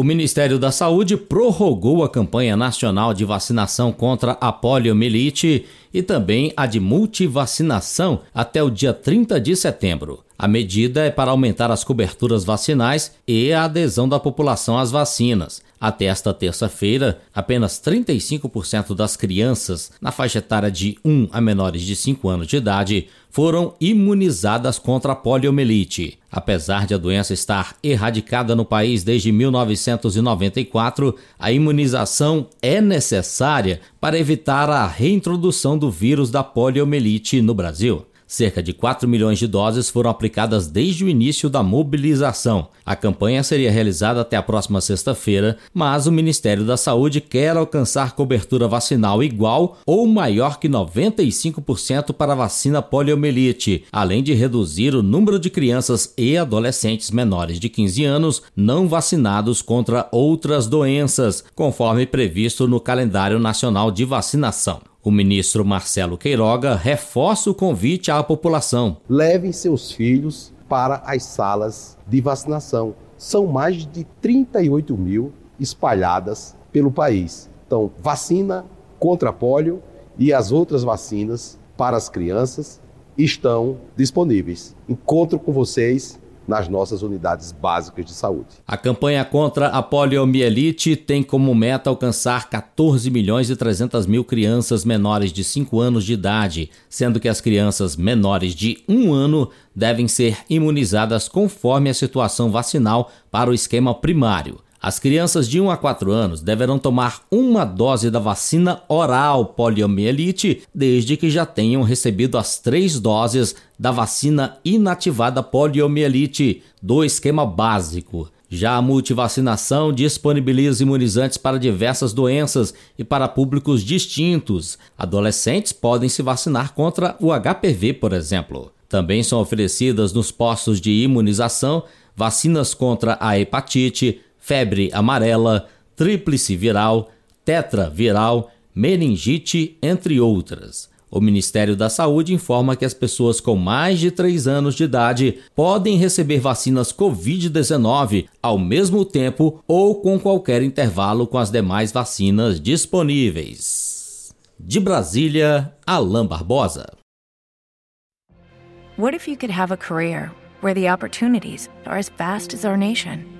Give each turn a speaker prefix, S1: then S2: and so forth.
S1: O Ministério da Saúde prorrogou a campanha nacional de vacinação contra a poliomielite e também a de multivacinação até o dia 30 de setembro. A medida é para aumentar as coberturas vacinais e a adesão da população às vacinas. Até esta terça-feira, apenas 35% das crianças na faixa etária de 1 a menores de 5 anos de idade foram imunizadas contra a poliomielite. Apesar de a doença estar erradicada no país desde 1994, a imunização é necessária para evitar a reintrodução do vírus da poliomielite no Brasil. Cerca de 4 milhões de doses foram aplicadas desde o início da mobilização. A campanha seria realizada até a próxima sexta-feira, mas o Ministério da Saúde quer alcançar cobertura vacinal igual ou maior que 95% para a vacina poliomielite, além de reduzir o número de crianças e adolescentes menores de 15 anos não vacinados contra outras doenças, conforme previsto no calendário nacional de vacinação. O ministro Marcelo Queiroga reforça o convite à população.
S2: Levem seus filhos para as salas de vacinação. São mais de 38 mil espalhadas pelo país. Então, vacina contra pólio e as outras vacinas para as crianças estão disponíveis. Encontro com vocês nas nossas unidades básicas de saúde.
S1: A campanha contra a poliomielite tem como meta alcançar 14 milhões e 300 mil crianças menores de 5 anos de idade, sendo que as crianças menores de 1 ano devem ser imunizadas conforme a situação vacinal para o esquema primário. As crianças de 1 a 4 anos deverão tomar uma dose da vacina oral poliomielite desde que já tenham recebido as três doses da vacina inativada poliomielite do esquema básico. Já a multivacinação disponibiliza imunizantes para diversas doenças e para públicos distintos. Adolescentes podem se vacinar contra o HPV, por exemplo. Também são oferecidas nos postos de imunização vacinas contra a hepatite, febre amarela, tríplice viral, tetraviral, meningite, entre outras. O Ministério da Saúde informa que as pessoas com mais de 3 anos de idade podem receber vacinas Covid-19 ao mesmo tempo ou com qualquer intervalo com as demais vacinas disponíveis. De Brasília, Alain Barbosa.
S3: What if you could have a career where the opportunities are as vast as our nation?